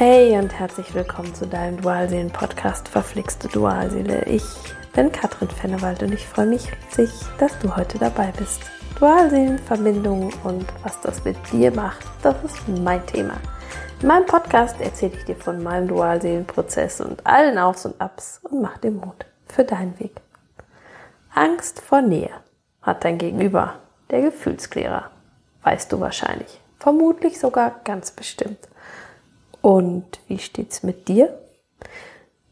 Hey und herzlich willkommen zu deinem Dualseelen-Podcast Verflixte Dualseele. Ich bin Katrin Fennewald und ich freue mich riesig, dass du heute dabei bist. Dualseelenverbindungen und was das mit dir macht, das ist mein Thema. In meinem Podcast erzähle ich dir von meinem Dualseelenprozess und allen Aufs und Abs und mach dir Mut für deinen Weg. Angst vor Nähe hat dein Gegenüber, der Gefühlsklärer. Weißt du wahrscheinlich. Vermutlich sogar ganz bestimmt. Und wie steht's mit dir?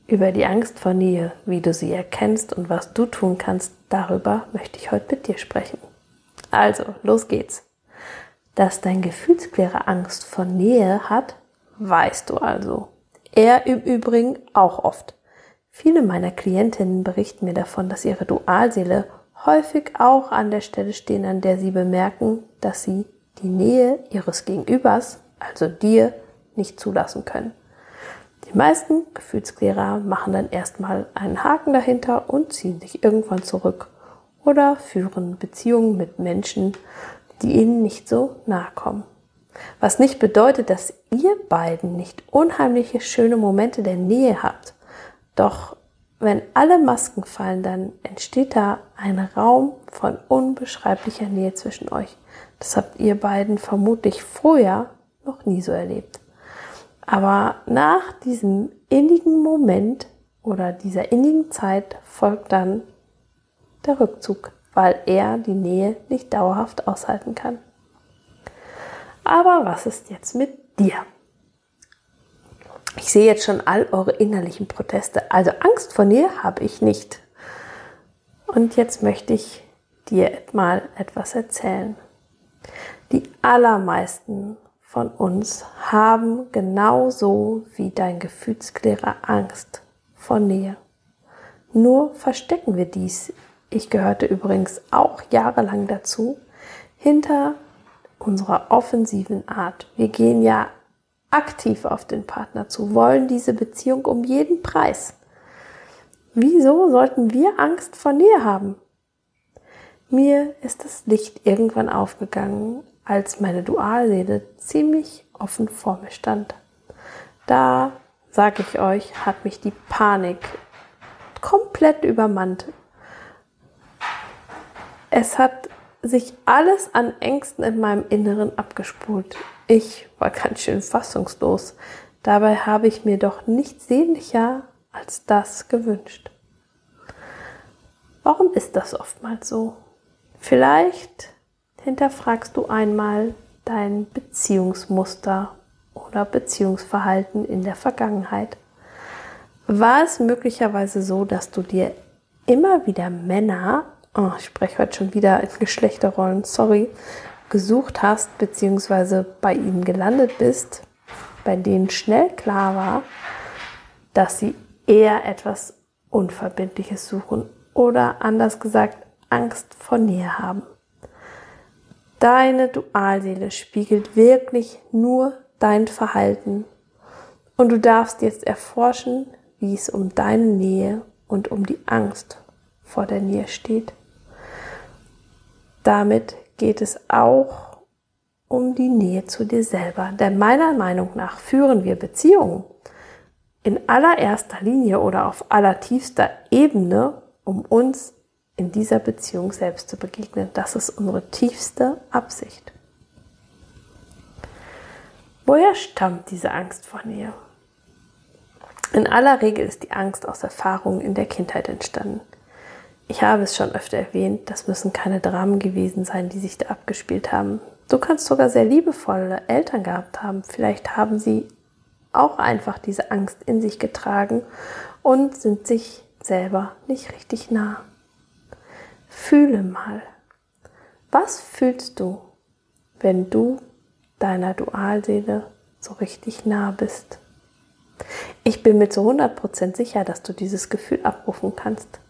Über die Angst vor Nähe, wie du sie erkennst und was du tun kannst, darüber möchte ich heute mit dir sprechen. Also, los geht's. Dass dein Gefühlsklärer Angst vor Nähe hat, weißt du also. Er im Übrigen auch oft. Viele meiner Klientinnen berichten mir davon, dass ihre Dualseele häufig auch an der Stelle stehen, an der sie bemerken, dass sie die Nähe ihres Gegenübers, also dir, nicht zulassen können. Die meisten Gefühlsklärer machen dann erstmal einen Haken dahinter und ziehen sich irgendwann zurück oder führen Beziehungen mit Menschen, die ihnen nicht so nahe kommen. Was nicht bedeutet, dass ihr beiden nicht unheimliche schöne Momente der Nähe habt. Doch wenn alle Masken fallen, dann entsteht da ein Raum von unbeschreiblicher Nähe zwischen euch. Das habt ihr beiden vermutlich vorher noch nie so erlebt. Aber nach diesem innigen Moment oder dieser innigen Zeit folgt dann der Rückzug, weil er die Nähe nicht dauerhaft aushalten kann. Aber was ist jetzt mit dir? Ich sehe jetzt schon all eure innerlichen Proteste. Also Angst vor Nähe habe ich nicht. Und jetzt möchte ich dir mal etwas erzählen. Die allermeisten von uns haben genauso wie dein Gefühlsklärer Angst vor Nähe. Nur verstecken wir dies. Ich gehörte übrigens auch jahrelang dazu, hinter unserer offensiven Art. Wir gehen ja aktiv auf den Partner zu, wollen diese Beziehung um jeden Preis. Wieso sollten wir Angst vor Nähe haben? Mir ist das Licht irgendwann aufgegangen, als meine Dualseele ziemlich offen vor mir stand. Da, sag ich euch, hat mich die Panik komplett übermannt. Es hat sich alles an Ängsten in meinem Inneren abgespult. Ich war ganz schön fassungslos. Dabei habe ich mir doch nichts sehnlicher als das gewünscht. Warum ist das oftmals so? Vielleicht hinterfragst du einmal dein Beziehungsmuster oder Beziehungsverhalten in der Vergangenheit. War es möglicherweise so, dass du dir immer wieder Männer, oh, ich spreche heute schon wieder in Geschlechterrollen, sorry, gesucht hast, beziehungsweise bei ihnen gelandet bist, bei denen schnell klar war, dass sie eher etwas Unverbindliches suchen oder anders gesagt Angst vor Nähe haben. Deine Dualseele spiegelt wirklich nur dein Verhalten. Und du darfst jetzt erforschen, wie es um deine Nähe und um die Angst vor der Nähe steht. Damit geht es auch um die Nähe zu dir selber. Denn meiner Meinung nach führen wir Beziehungen in allererster Linie oder auf allertiefster Ebene, um uns in dieser Beziehung selbst zu begegnen. Das ist unsere tiefste Absicht. Woher stammt diese Angst vor Nähe? In aller Regel ist die Angst aus Erfahrungen in der Kindheit entstanden. Ich habe es schon öfter erwähnt, das müssen keine Dramen gewesen sein, die sich da abgespielt haben. Du kannst sogar sehr liebevolle Eltern gehabt haben. Vielleicht haben sie auch einfach diese Angst in sich getragen und sind sich selber nicht richtig nah. Fühle mal, was fühlst du, wenn du deiner Dualseele so richtig nah bist? Ich bin mir zu 100% sicher, dass du dieses Gefühl abrufen kannst.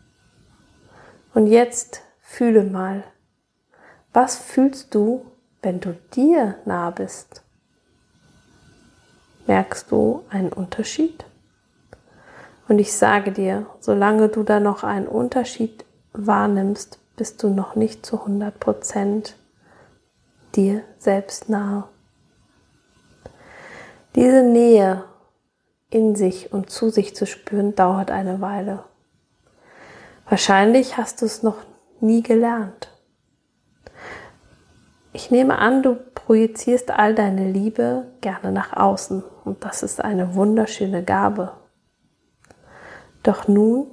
Und jetzt fühle mal, was fühlst du, wenn du dir nah bist? Merkst du einen Unterschied? Und ich sage dir, solange du da noch einen Unterschied wahrnimmst, bist du noch nicht zu 100 Prozent dir selbst nahe. Diese Nähe in sich und zu sich zu spüren, dauert eine Weile. Wahrscheinlich hast du es noch nie gelernt. Ich nehme an, du projizierst all deine Liebe gerne nach außen und das ist eine wunderschöne Gabe. Doch nun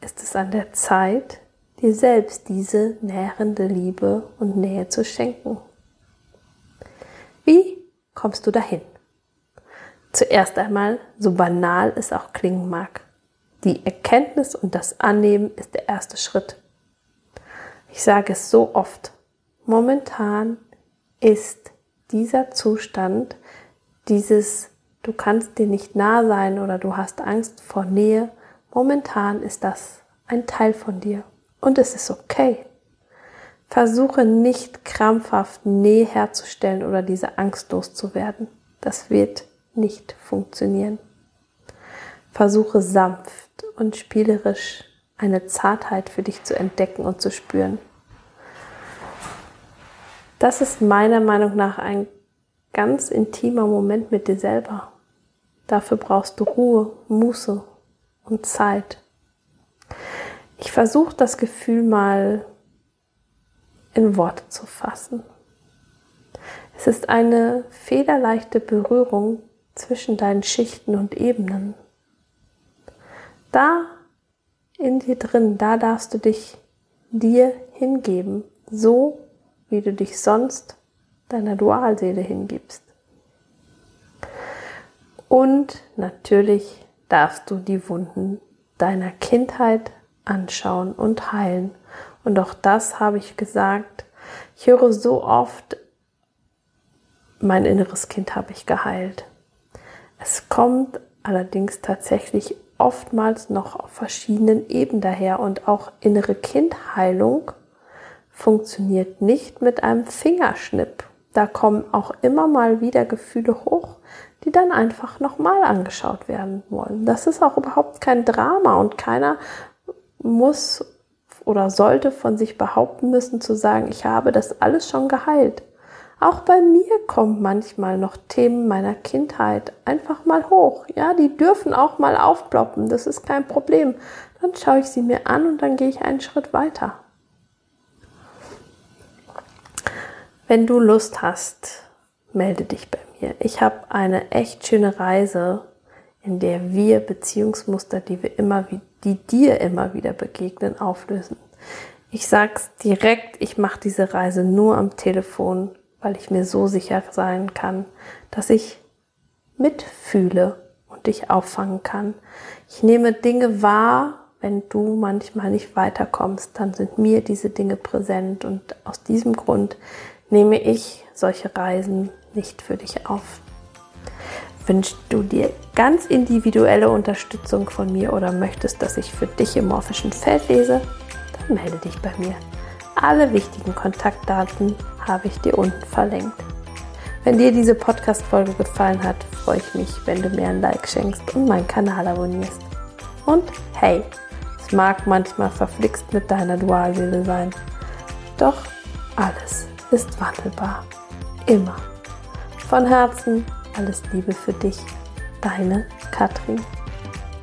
ist es an der Zeit, dir selbst diese nährende Liebe und Nähe zu schenken. Wie kommst du dahin? Zuerst einmal, so banal es auch klingen mag, die Erkenntnis und das Annehmen ist der erste Schritt. Ich sage es so oft, momentan ist dieser Zustand, dieses du kannst dir nicht nah sein oder du hast Angst vor Nähe, momentan ist das ein Teil von dir. Und es ist okay. Versuche nicht krampfhaft Nähe herzustellen oder diese Angst loszuwerden. Das wird nicht funktionieren. Versuche sanft und spielerisch eine Zartheit für dich zu entdecken und zu spüren. Das ist meiner Meinung nach ein ganz intimer Moment mit dir selber. Dafür brauchst du Ruhe, Muße und Zeit. Ich versuche das Gefühl mal in Worte zu fassen. Es ist eine federleichte Berührung zwischen deinen Schichten und Ebenen. Da in dir drin, da darfst du dich dir hingeben, so wie du dich sonst deiner Dualseele hingibst. Und natürlich darfst du die Wunden deiner Kindheit anschauen und heilen. Und auch das habe ich gesagt. Ich höre so oft, mein inneres Kind habe ich geheilt. Es kommt allerdings tatsächlich oftmals noch auf verschiedenen Ebenen daher und auch innere Kindheilung funktioniert nicht mit einem Fingerschnipp. Da kommen auch immer mal wieder Gefühle hoch, die dann einfach nochmal angeschaut werden wollen. Das ist auch überhaupt kein Drama und keiner muss oder sollte von sich behaupten müssen zu sagen, ich habe das alles schon geheilt. Auch bei mir kommen manchmal noch Themen meiner Kindheit einfach mal hoch. Ja, die dürfen auch mal aufploppen. Das ist kein Problem. Dann schaue ich sie mir an und dann gehe ich einen Schritt weiter. Wenn du Lust hast, melde dich bei mir. Ich habe eine echt schöne Reise, in der wir Beziehungsmuster, die wir immer, die dir immer wieder begegnen, auflösen. Ich sag's direkt, ich mache diese Reise nur am Telefon weil ich mir so sicher sein kann, dass ich mitfühle und dich auffangen kann. Ich nehme Dinge wahr, wenn du manchmal nicht weiterkommst, dann sind mir diese Dinge präsent und aus diesem Grund nehme ich solche Reisen nicht für dich auf. Wünschst du dir ganz individuelle Unterstützung von mir oder möchtest, dass ich für dich im morphischen Feld lese? Dann melde dich bei mir. Alle wichtigen Kontaktdaten habe ich dir unten verlinkt. Wenn dir diese Podcast-Folge gefallen hat, freue ich mich, wenn du mir ein Like schenkst und meinen Kanal abonnierst. Und hey, es mag manchmal verflixt mit deiner Dualseele sein, doch alles ist wandelbar. Immer. Von Herzen alles Liebe für dich, deine Katrin.